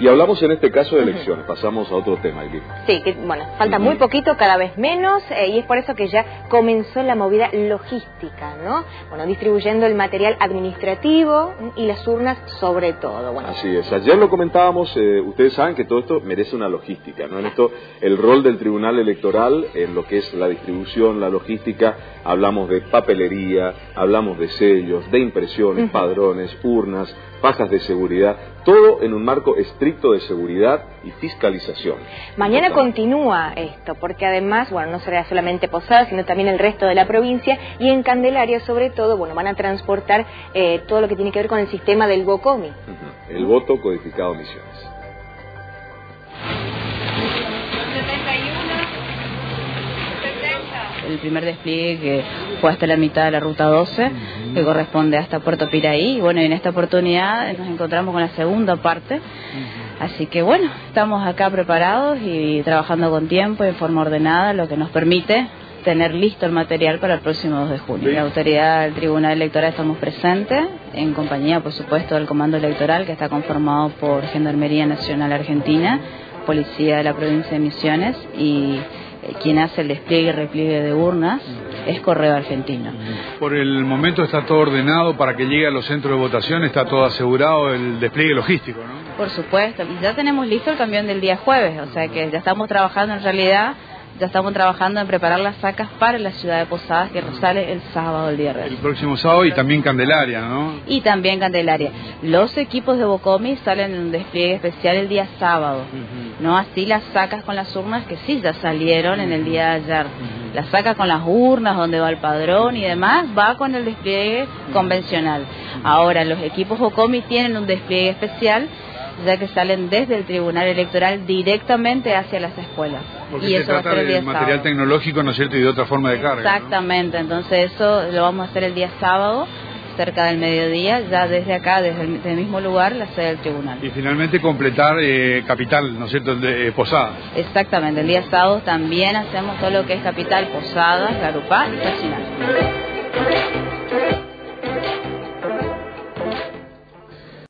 Y hablamos en este caso de elecciones, pasamos a otro tema, Irene. Sí, que bueno, falta muy poquito, cada vez menos, eh, y es por eso que ya comenzó la movida logística, ¿no? Bueno, distribuyendo el material administrativo y las urnas sobre todo. Bueno. Así es, ayer lo comentábamos, eh, ustedes saben que todo esto merece una logística, ¿no? En esto, el rol del Tribunal Electoral en lo que es la distribución, la logística, hablamos de papelería, hablamos de sellos, de impresiones, padrones, urnas, fajas de seguridad, todo en un marco estricto de seguridad y fiscalización. Mañana continúa esto, porque además, bueno, no será solamente Posada, sino también el resto de la provincia, y en Candelaria, sobre todo, bueno, van a transportar eh, todo lo que tiene que ver con el sistema del BOCOMI. El voto codificado Misiones. el primer despliegue que fue hasta la mitad de la ruta 12, que corresponde hasta Puerto Piraí. Y bueno, en esta oportunidad nos encontramos con la segunda parte. Así que bueno, estamos acá preparados y trabajando con tiempo, en forma ordenada, lo que nos permite tener listo el material para el próximo 2 de junio. La autoridad del Tribunal Electoral estamos presentes, en compañía, por supuesto, del Comando Electoral, que está conformado por Gendarmería Nacional Argentina, Policía de la Provincia de Misiones y quien hace el despliegue y repliegue de urnas es Correo Argentino. Por el momento está todo ordenado para que llegue a los centros de votación, está todo asegurado el despliegue logístico, ¿no? Por supuesto, y ya tenemos listo el camión del día jueves, o sea que ya estamos trabajando en realidad ya estamos trabajando en preparar las sacas para la ciudad de Posadas que sale el sábado, el día El próximo sábado y también Candelaria, ¿no? Y también Candelaria. Los equipos de Bocomi salen en un despliegue especial el día sábado, ¿no? Así las sacas con las urnas que sí ya salieron en el día de ayer. Las sacas con las urnas, donde va el padrón y demás, va con el despliegue convencional. Ahora, los equipos Bocomi tienen un despliegue especial ya que salen desde el Tribunal Electoral directamente hacia las escuelas. Y eso va a ser el día material tecnológico, ¿no es cierto?, y de otra forma de carga. Exactamente, entonces eso lo vamos a hacer el día sábado cerca del mediodía, ya desde acá, desde el, mismo lugar, la sede del tribunal. Y finalmente completar eh, Capital, ¿no es cierto?, de, eh, Posadas. Exactamente, el día sábado también hacemos todo lo que es Capital, Posadas, Garupá y Casinal.